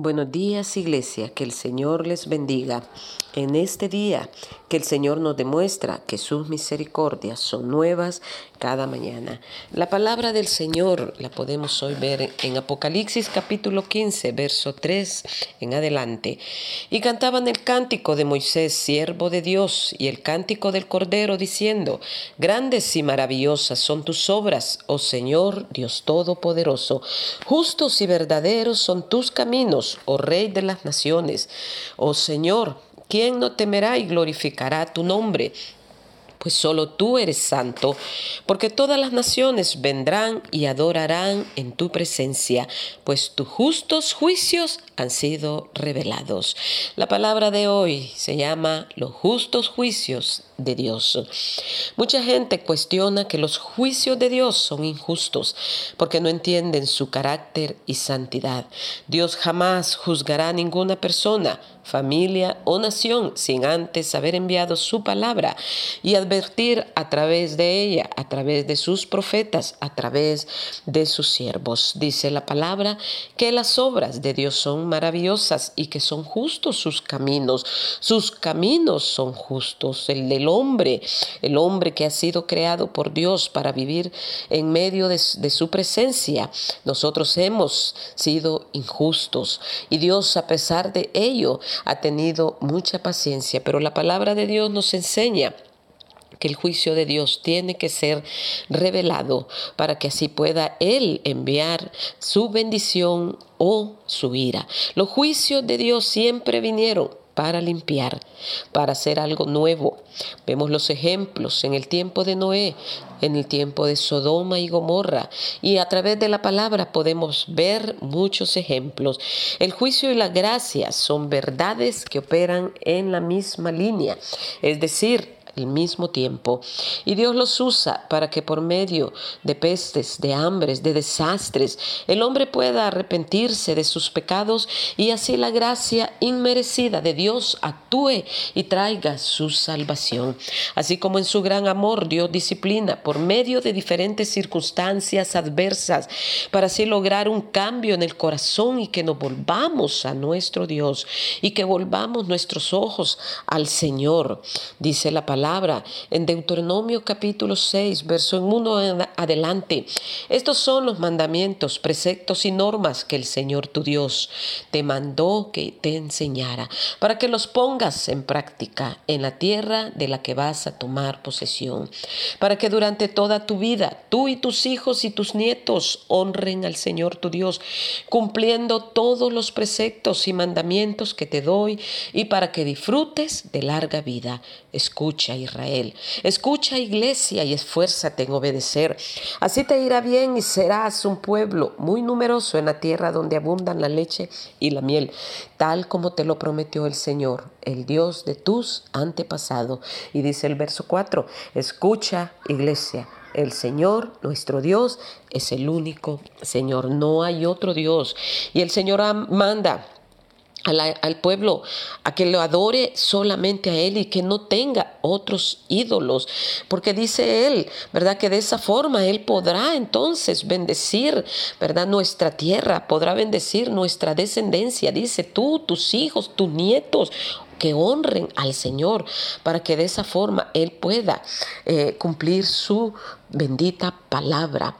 Buenos días Iglesia, que el Señor les bendiga. En este día que el Señor nos demuestra que sus misericordias son nuevas cada mañana. La palabra del Señor la podemos hoy ver en Apocalipsis capítulo 15, verso 3 en adelante. Y cantaban el cántico de Moisés, siervo de Dios, y el cántico del Cordero, diciendo, Grandes y maravillosas son tus obras, oh Señor Dios Todopoderoso. Justos y verdaderos son tus caminos, oh Rey de las naciones. Oh Señor, ¿quién no temerá y glorificará tu nombre? pues solo tú eres santo, porque todas las naciones vendrán y adorarán en tu presencia, pues tus justos juicios han sido revelados. La palabra de hoy se llama los justos juicios de Dios. Mucha gente cuestiona que los juicios de Dios son injustos porque no entienden su carácter y santidad. Dios jamás juzgará a ninguna persona familia o nación sin antes haber enviado su palabra y advertir a través de ella, a través de sus profetas, a través de sus siervos. Dice la palabra que las obras de Dios son maravillosas y que son justos sus caminos. Sus caminos son justos. El del hombre, el hombre que ha sido creado por Dios para vivir en medio de, de su presencia. Nosotros hemos sido injustos y Dios a pesar de ello ha tenido mucha paciencia, pero la palabra de Dios nos enseña que el juicio de Dios tiene que ser revelado para que así pueda Él enviar su bendición o su ira. Los juicios de Dios siempre vinieron para limpiar, para hacer algo nuevo. Vemos los ejemplos en el tiempo de Noé, en el tiempo de Sodoma y Gomorra, y a través de la palabra podemos ver muchos ejemplos. El juicio y la gracia son verdades que operan en la misma línea, es decir, al mismo tiempo. Y Dios los usa para que por medio de pestes, de hambres, de desastres, el hombre pueda arrepentirse de sus pecados y así la gracia inmerecida de Dios actúe y traiga su salvación. Así como en su gran amor Dios disciplina por medio de diferentes circunstancias adversas para así lograr un cambio en el corazón y que nos volvamos a nuestro Dios y que volvamos nuestros ojos al Señor. Dice la palabra en Deuteronomio capítulo 6, verso en 1 en adelante. Estos son los mandamientos, preceptos y normas que el Señor tu Dios te mandó que te enseñara, para que los pongas en práctica en la tierra de la que vas a tomar posesión, para que durante toda tu vida tú y tus hijos y tus nietos honren al Señor tu Dios, cumpliendo todos los preceptos y mandamientos que te doy, y para que disfrutes de larga vida. Escucha Israel. Escucha, iglesia, y esfuérzate en obedecer. Así te irá bien y serás un pueblo muy numeroso en la tierra donde abundan la leche y la miel, tal como te lo prometió el Señor, el Dios de tus antepasados. Y dice el verso 4, escucha, iglesia. El Señor, nuestro Dios, es el único Señor. No hay otro Dios. Y el Señor manda al pueblo a que lo adore solamente a Él y que no tenga otros ídolos. Porque dice Él, ¿verdad? Que de esa forma Él podrá entonces bendecir, ¿verdad? Nuestra tierra, podrá bendecir nuestra descendencia. Dice tú, tus hijos, tus nietos que honren al Señor para que de esa forma Él pueda eh, cumplir su bendita palabra.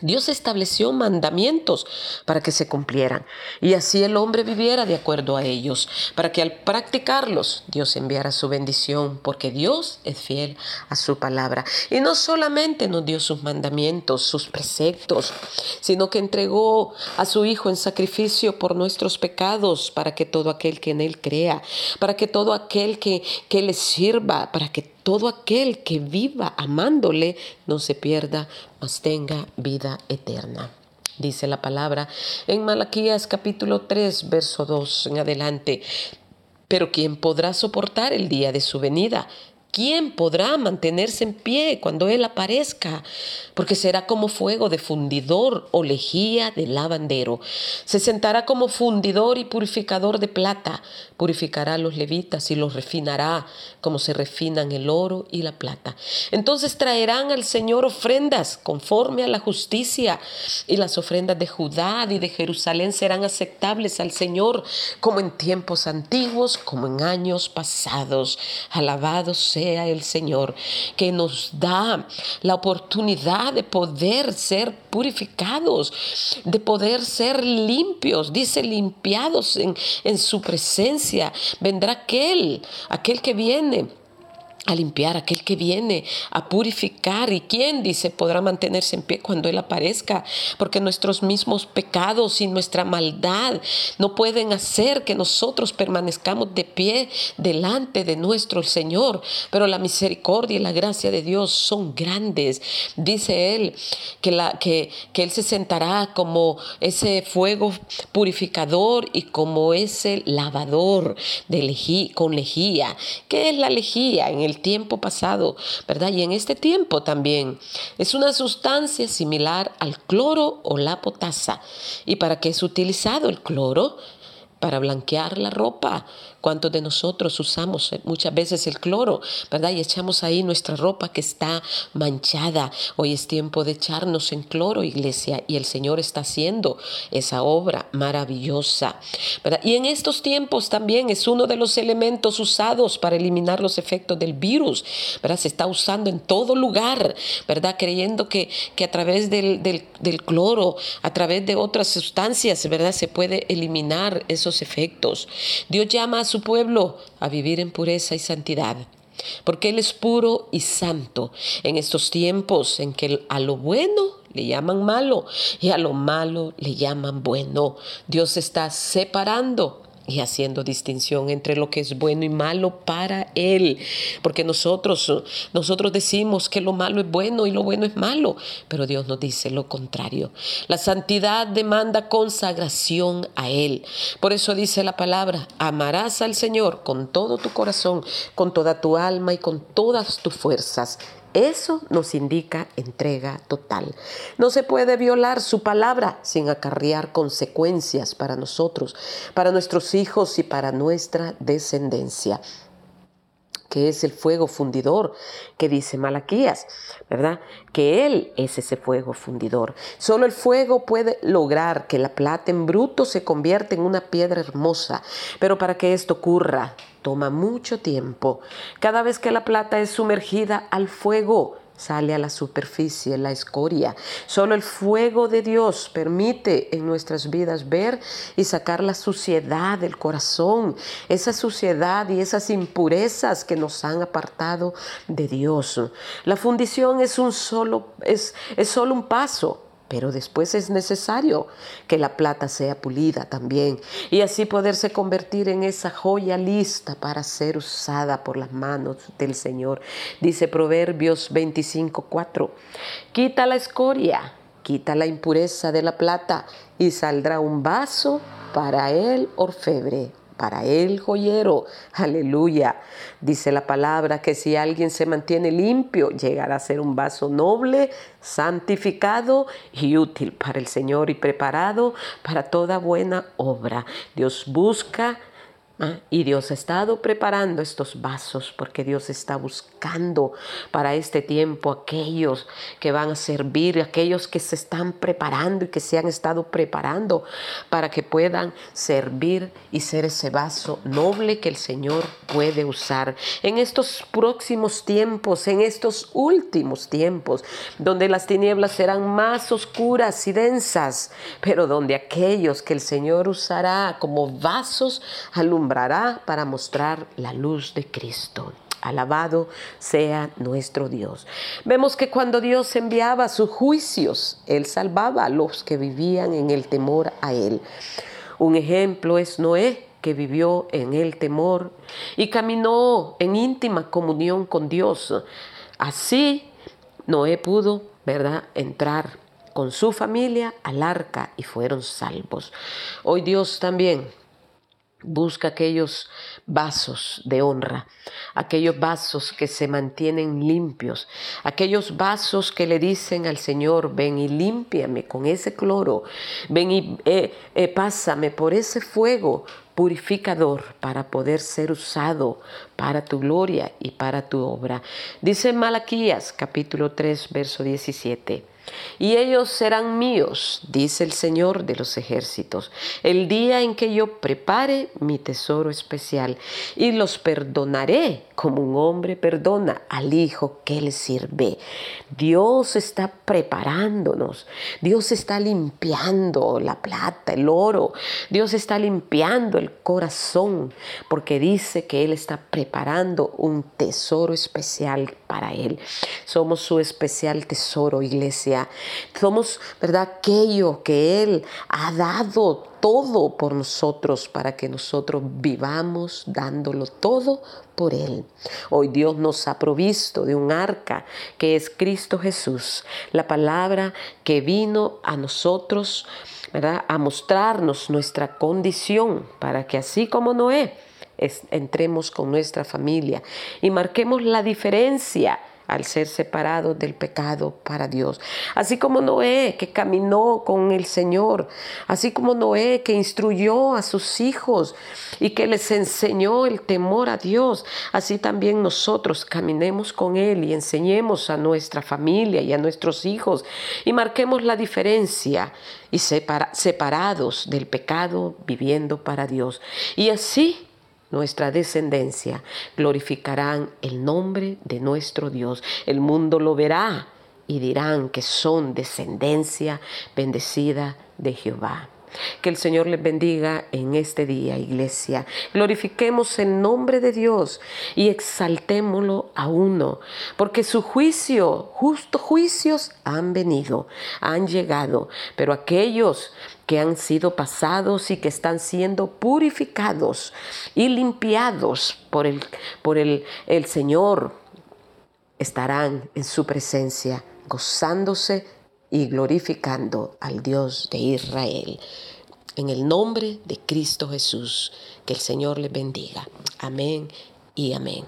Dios estableció mandamientos para que se cumplieran y así el hombre viviera de acuerdo a ellos, para que al practicarlos Dios enviara su bendición, porque Dios es fiel a su palabra. Y no solamente nos dio sus mandamientos, sus preceptos, sino que entregó a su Hijo en sacrificio por nuestros pecados, para que todo aquel que en Él crea, para que todo aquel que, que le sirva, para que todo aquel que viva amándole no se pierda, mas tenga vida eterna. Dice la palabra en Malaquías capítulo 3, verso 2 en adelante. Pero ¿quién podrá soportar el día de su venida? ¿Quién podrá mantenerse en pie cuando Él aparezca? Porque será como fuego de fundidor o lejía de lavandero. Se sentará como fundidor y purificador de plata. Purificará a los levitas y los refinará como se refinan el oro y la plata. Entonces traerán al Señor ofrendas conforme a la justicia y las ofrendas de Judá y de Jerusalén serán aceptables al Señor como en tiempos antiguos, como en años pasados. Alabado sea el Señor, que nos da la oportunidad de poder ser purificados, de poder ser limpios, dice limpiados en, en su presencia. Vendrá aquel, aquel que viene a limpiar, aquel que viene a purificar. ¿Y quién dice podrá mantenerse en pie cuando Él aparezca? Porque nuestros mismos pecados y nuestra maldad no pueden hacer que nosotros permanezcamos de pie delante de nuestro Señor. Pero la misericordia y la gracia de Dios son grandes. Dice Él que, la, que, que Él se sentará como ese fuego purificador y como ese lavador de lejía, con lejía. ¿Qué es la lejía en el tiempo pasado, ¿verdad? Y en este tiempo también. Es una sustancia similar al cloro o la potasa. ¿Y para qué es utilizado el cloro? Para blanquear la ropa, ¿Cuántos de nosotros usamos eh, muchas veces el cloro, verdad? Y echamos ahí nuestra ropa que está manchada. Hoy es tiempo de echarnos en cloro, iglesia, y el Señor está haciendo esa obra maravillosa, ¿verdad? Y en estos tiempos también es uno de los elementos usados para eliminar los efectos del virus, ¿verdad? Se está usando en todo lugar, ¿verdad? Creyendo que, que a través del, del, del cloro, a través de otras sustancias, ¿verdad? Se puede eliminar esos efectos. Dios llama a su pueblo a vivir en pureza y santidad. Porque Él es puro y santo en estos tiempos en que a lo bueno le llaman malo y a lo malo le llaman bueno. Dios está separando y haciendo distinción entre lo que es bueno y malo para él, porque nosotros nosotros decimos que lo malo es bueno y lo bueno es malo, pero Dios nos dice lo contrario. La santidad demanda consagración a él. Por eso dice la palabra, amarás al Señor con todo tu corazón, con toda tu alma y con todas tus fuerzas. Eso nos indica entrega total. No se puede violar su palabra sin acarrear consecuencias para nosotros, para nuestros hijos y para nuestra descendencia que es el fuego fundidor que dice Malaquías, ¿verdad? Que Él es ese fuego fundidor. Solo el fuego puede lograr que la plata en bruto se convierta en una piedra hermosa, pero para que esto ocurra toma mucho tiempo. Cada vez que la plata es sumergida al fuego, sale a la superficie la escoria. Solo el fuego de Dios permite en nuestras vidas ver y sacar la suciedad del corazón, esa suciedad y esas impurezas que nos han apartado de Dios. La fundición es un solo es, es solo un paso pero después es necesario que la plata sea pulida también y así poderse convertir en esa joya lista para ser usada por las manos del Señor. Dice Proverbios 25:4, quita la escoria, quita la impureza de la plata y saldrá un vaso para el orfebre para el joyero. Aleluya. Dice la palabra que si alguien se mantiene limpio, llegará a ser un vaso noble, santificado y útil para el Señor y preparado para toda buena obra. Dios busca Ah, y Dios ha estado preparando estos vasos porque Dios está buscando para este tiempo aquellos que van a servir, aquellos que se están preparando y que se han estado preparando para que puedan servir y ser ese vaso noble que el Señor puede usar. En estos próximos tiempos, en estos últimos tiempos, donde las tinieblas serán más oscuras y densas, pero donde aquellos que el Señor usará como vasos para mostrar la luz de Cristo. Alabado sea nuestro Dios. Vemos que cuando Dios enviaba sus juicios, Él salvaba a los que vivían en el temor a Él. Un ejemplo es Noé, que vivió en el temor y caminó en íntima comunión con Dios. Así Noé pudo, ¿verdad?, entrar con su familia al arca y fueron salvos. Hoy Dios también Busca aquellos vasos de honra, aquellos vasos que se mantienen limpios, aquellos vasos que le dicen al Señor, ven y límpiame con ese cloro, ven y eh, eh, pásame por ese fuego purificador para poder ser usado para tu gloria y para tu obra. Dice Malaquías capítulo 3, verso 17 y ellos serán míos, dice el Señor de los ejércitos, el día en que yo prepare mi tesoro especial y los perdonaré como un hombre perdona al hijo que le sirve. Dios está preparándonos, Dios está limpiando la plata, el oro, Dios está limpiando el corazón, porque dice que Él está preparando un tesoro especial para Él. Somos su especial tesoro, iglesia. Somos, ¿verdad? Aquello que Él ha dado todo por nosotros para que nosotros vivamos dándolo todo por Él. Hoy Dios nos ha provisto de un arca que es Cristo Jesús, la palabra que vino a nosotros, ¿verdad? A mostrarnos nuestra condición para que así como Noé, entremos con nuestra familia y marquemos la diferencia al ser separados del pecado para Dios. Así como Noé que caminó con el Señor, así como Noé que instruyó a sus hijos y que les enseñó el temor a Dios, así también nosotros caminemos con Él y enseñemos a nuestra familia y a nuestros hijos y marquemos la diferencia y separados del pecado viviendo para Dios. Y así nuestra descendencia, glorificarán el nombre de nuestro Dios. El mundo lo verá y dirán que son descendencia bendecida de Jehová. Que el Señor les bendiga en este día, iglesia. Glorifiquemos el nombre de Dios y exaltémoslo a uno, porque su juicio, justos juicios han venido, han llegado, pero aquellos que han sido pasados y que están siendo purificados y limpiados por el, por el, el Señor, estarán en su presencia, gozándose y glorificando al Dios de Israel. En el nombre de Cristo Jesús, que el Señor les bendiga. Amén y amén.